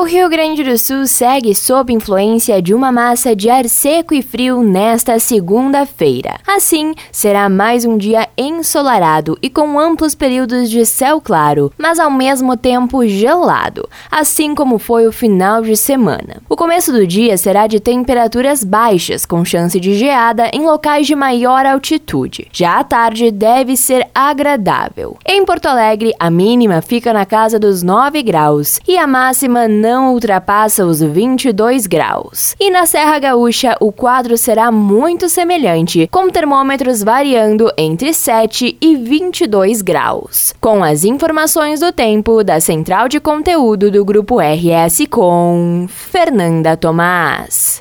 O Rio Grande do Sul segue sob influência de uma massa de ar seco e frio nesta segunda-feira. Assim, será mais um dia ensolarado e com amplos períodos de céu claro, mas ao mesmo tempo gelado, assim como foi o final de semana. O começo do dia será de temperaturas baixas, com chance de geada em locais de maior altitude. Já à tarde deve ser agradável. Em Porto Alegre, a mínima fica na casa dos 9 graus e a máxima não ultrapassa os 22 graus. E na Serra Gaúcha, o quadro será muito semelhante, com termômetros variando entre 7 e 22 graus. Com as informações do tempo da Central de Conteúdo do Grupo RS com Fernanda Tomás.